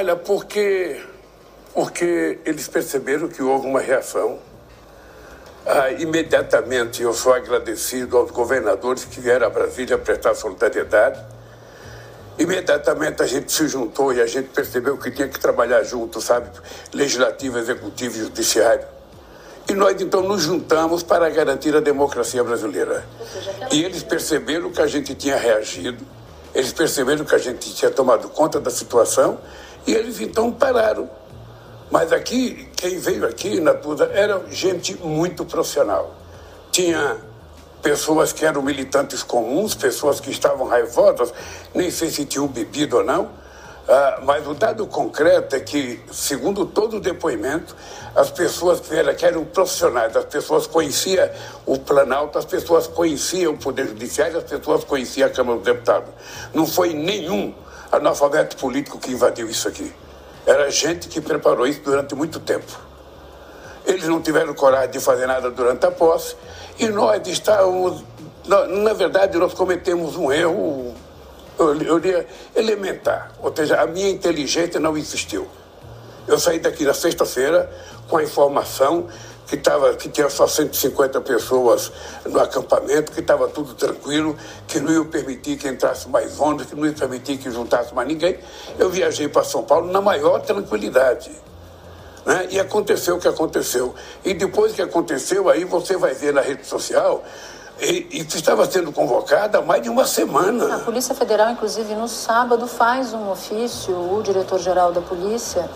Olha, porque, porque eles perceberam que houve uma reação. Ah, imediatamente eu sou agradecido aos governadores que vieram a Brasília prestar solidariedade. Imediatamente a gente se juntou e a gente percebeu que tinha que trabalhar junto, sabe? Legislativo, executivo e judiciário. E nós então nos juntamos para garantir a democracia brasileira. E eles perceberam que a gente tinha reagido, eles perceberam que a gente tinha tomado conta da situação e eles então pararam. Mas aqui, quem veio aqui na Tusa era gente muito profissional. Tinha pessoas que eram militantes comuns, pessoas que estavam raivosas, nem sei se tinham bebido ou não. Ah, mas o dado concreto é que, segundo todo o depoimento, as pessoas que eram, que eram profissionais, as pessoas conheciam o Planalto, as pessoas conheciam o Poder Judiciário, as pessoas conheciam a Câmara dos Deputados. Não foi nenhum analfabeto político que invadiu isso aqui. Era gente que preparou isso durante muito tempo. Eles não tiveram coragem de fazer nada durante a posse e nós estávamos. Na verdade, nós cometemos um erro, eu diria, elementar. Ou seja, a minha inteligência não existiu. Eu saí daqui na sexta-feira com a informação que, tava, que tinha só 150 pessoas no acampamento, que estava tudo tranquilo, que não ia permitir que entrasse mais ônibus, que não ia permitir que juntasse mais ninguém. Eu viajei para São Paulo na maior tranquilidade. Né? E aconteceu o que aconteceu. E depois que aconteceu, aí você vai ver na rede social e, e estava sendo convocada há mais de uma semana. A Polícia Federal, inclusive, no sábado faz um ofício, o diretor-geral da polícia,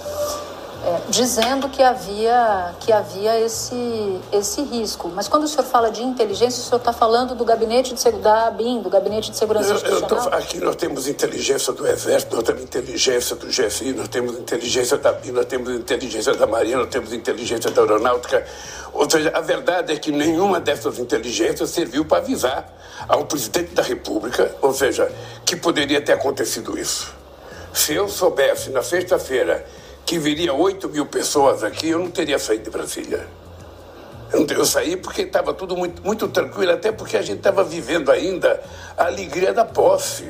é, dizendo que havia, que havia esse, esse risco. Mas quando o senhor fala de inteligência, o senhor está falando do gabinete de, da ABIN, do Gabinete de Segurança eu, Institucional? Eu tô, aqui nós temos inteligência do Exército, nós temos inteligência do GFI, nós temos inteligência da ABIN, nós temos inteligência da Marinha, nós temos inteligência da Aeronáutica. Ou seja, a verdade é que nenhuma dessas inteligências serviu para avisar ao presidente da República, ou seja, que poderia ter acontecido isso. Se eu soubesse na sexta-feira que viria 8 mil pessoas aqui, eu não teria saído de Brasília. Eu, saí porque estava tudo muito, muito tranquilo, até porque a gente estava vivendo ainda a alegria da posse.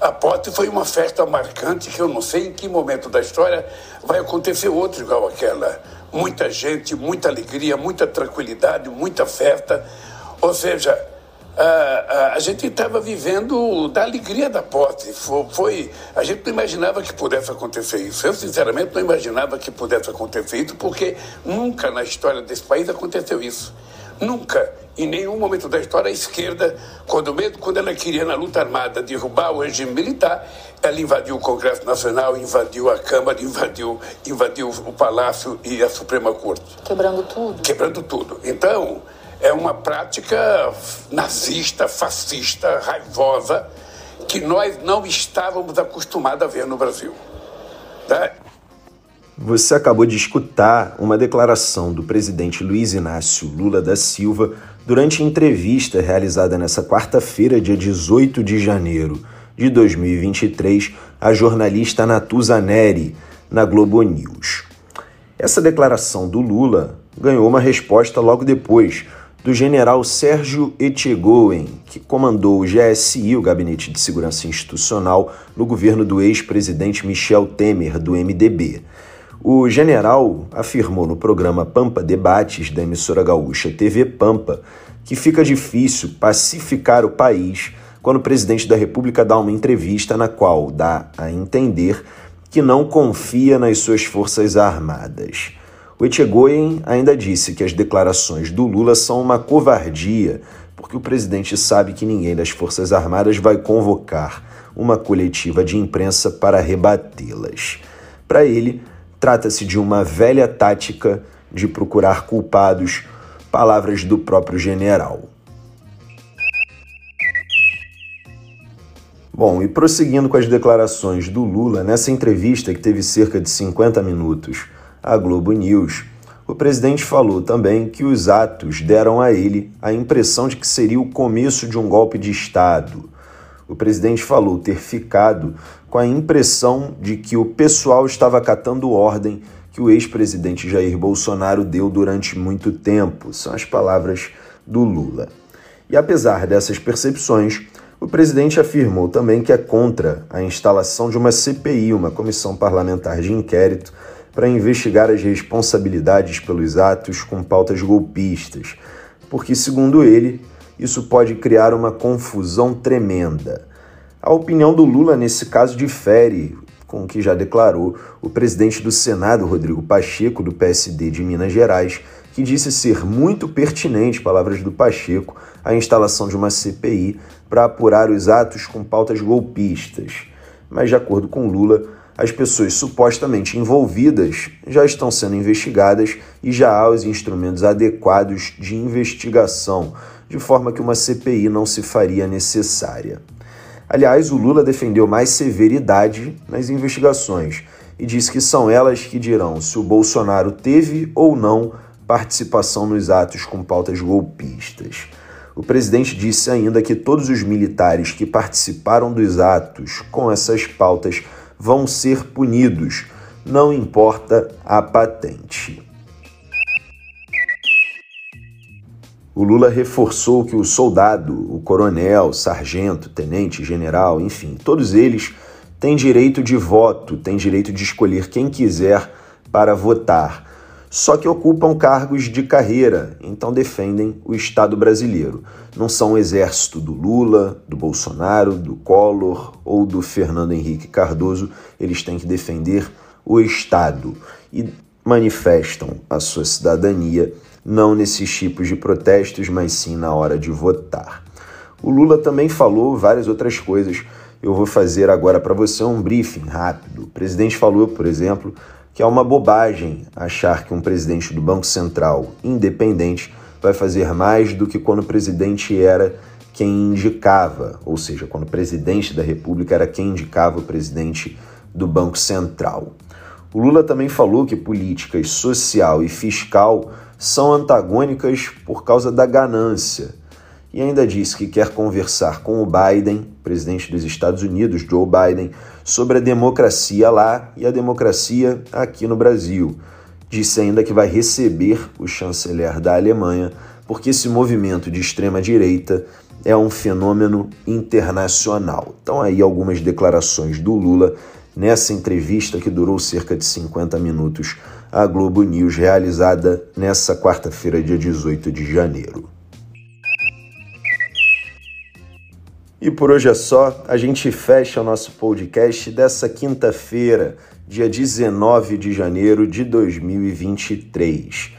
A posse foi uma festa marcante que eu não sei em que momento da história vai acontecer outra igual aquela. Muita gente, muita alegria, muita tranquilidade, muita festa. Ou seja, a, a, a gente estava vivendo da alegria da posse. Foi, foi, a gente não imaginava que pudesse acontecer isso. Eu, sinceramente, não imaginava que pudesse acontecer isso, porque nunca na história desse país aconteceu isso. Nunca, em nenhum momento da história, a esquerda, quando mesmo quando ela queria na luta armada derrubar o regime militar, ela invadiu o Congresso Nacional, invadiu a Câmara, invadiu, invadiu o Palácio e a Suprema Corte. Quebrando tudo. Quebrando tudo. Então, é uma prática nazista, fascista, raivosa, que nós não estávamos acostumados a ver no Brasil. Tá? Você acabou de escutar uma declaração do presidente Luiz Inácio Lula da Silva durante entrevista realizada nessa quarta-feira, dia 18 de janeiro de 2023, à jornalista Natuza Neri, na Globo News. Essa declaração do Lula ganhou uma resposta logo depois do general Sérgio Etchegoen, que comandou o GSI, o Gabinete de Segurança Institucional, no governo do ex-presidente Michel Temer, do MDB. O general afirmou no programa Pampa Debates da emissora gaúcha TV Pampa que fica difícil pacificar o país quando o presidente da República dá uma entrevista na qual dá a entender que não confia nas suas forças armadas. O Etchegoyen ainda disse que as declarações do Lula são uma covardia, porque o presidente sabe que ninguém das Forças Armadas vai convocar uma coletiva de imprensa para rebatê-las. Para ele, trata-se de uma velha tática de procurar culpados, palavras do próprio general. Bom, e prosseguindo com as declarações do Lula, nessa entrevista que teve cerca de 50 minutos à Globo News, o presidente falou também que os atos deram a ele a impressão de que seria o começo de um golpe de Estado. O presidente falou ter ficado com a impressão de que o pessoal estava acatando ordem que o ex-presidente Jair Bolsonaro deu durante muito tempo. São as palavras do Lula. E apesar dessas percepções, O presidente afirmou também que é contra a instalação de uma CPI, uma comissão parlamentar de inquérito, para investigar as responsabilidades pelos atos com pautas golpistas, porque, segundo ele, isso pode criar uma confusão tremenda. A opinião do Lula nesse caso difere com o que já declarou o presidente do Senado, Rodrigo Pacheco, do PSD de Minas Gerais, que disse ser muito pertinente, palavras do Pacheco, a instalação de uma CPI para apurar os atos com pautas golpistas. Mas, de acordo com Lula, as pessoas supostamente envolvidas já estão sendo investigadas e já há os instrumentos adequados de investigação, de forma que uma CPI não se faria necessária. Aliás, o Lula defendeu mais severidade nas investigações e disse que são elas que dirão se o Bolsonaro teve ou não participação nos atos com pautas golpistas. O presidente disse ainda que todos os militares que participaram dos atos com essas pautas vão ser punidos, não importa a patente. O Lula reforçou que o soldado, o coronel, sargento, tenente, general, enfim, todos eles têm direito de voto, têm direito de escolher quem quiser para votar só que ocupam cargos de carreira, então defendem o Estado brasileiro. Não são o exército do Lula, do Bolsonaro, do Collor ou do Fernando Henrique Cardoso, eles têm que defender o Estado e manifestam a sua cidadania não nesses tipos de protestos, mas sim na hora de votar. O Lula também falou várias outras coisas. Eu vou fazer agora para você um briefing rápido. O presidente falou, por exemplo, que é uma bobagem achar que um presidente do Banco Central independente vai fazer mais do que quando o presidente era quem indicava, ou seja, quando o presidente da República era quem indicava o presidente do Banco Central. O Lula também falou que políticas social e fiscal são antagônicas por causa da ganância e ainda disse que quer conversar com o Biden, presidente dos Estados Unidos, Joe Biden, sobre a democracia lá e a democracia aqui no Brasil. Disse ainda que vai receber o chanceler da Alemanha, porque esse movimento de extrema-direita é um fenômeno internacional. Então, aí algumas declarações do Lula nessa entrevista que durou cerca de 50 minutos à Globo News, realizada nessa quarta-feira, dia 18 de janeiro. E por hoje é só, a gente fecha o nosso podcast dessa quinta-feira, dia 19 de janeiro de 2023.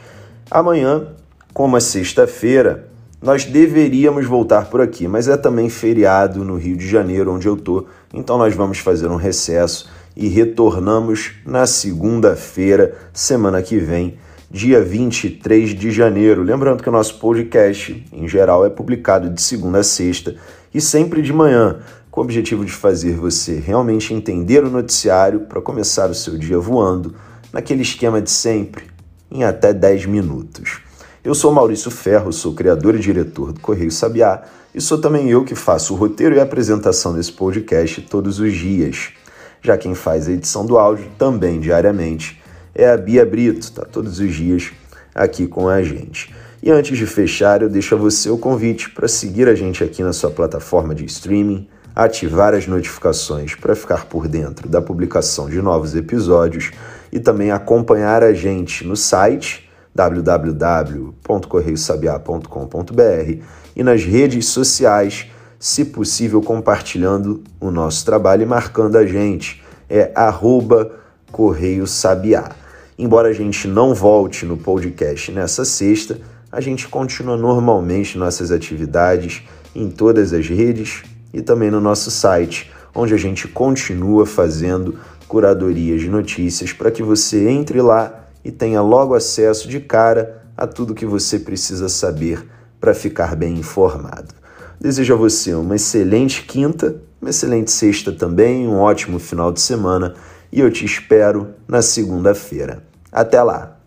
Amanhã, como é sexta-feira, nós deveríamos voltar por aqui, mas é também feriado no Rio de Janeiro, onde eu tô, então nós vamos fazer um recesso e retornamos na segunda-feira, semana que vem, dia 23 de janeiro. Lembrando que o nosso podcast, em geral, é publicado de segunda a sexta e sempre de manhã, com o objetivo de fazer você realmente entender o noticiário para começar o seu dia voando, naquele esquema de sempre, em até 10 minutos. Eu sou Maurício Ferro, sou criador e diretor do Correio Sabiá e sou também eu que faço o roteiro e a apresentação desse podcast todos os dias. Já quem faz a edição do áudio também diariamente é a Bia Brito, está todos os dias aqui com a gente. E antes de fechar, eu deixo a você o convite para seguir a gente aqui na sua plataforma de streaming, ativar as notificações para ficar por dentro da publicação de novos episódios e também acompanhar a gente no site www.correiosabiá.com.br e nas redes sociais, se possível compartilhando o nosso trabalho e marcando a gente. É arroba Correio Sabiá. Embora a gente não volte no podcast nessa sexta, a gente continua normalmente nossas atividades em todas as redes e também no nosso site, onde a gente continua fazendo curadorias de notícias para que você entre lá e tenha logo acesso de cara a tudo que você precisa saber para ficar bem informado. Desejo a você uma excelente quinta, uma excelente sexta também, um ótimo final de semana e eu te espero na segunda-feira. Até lá!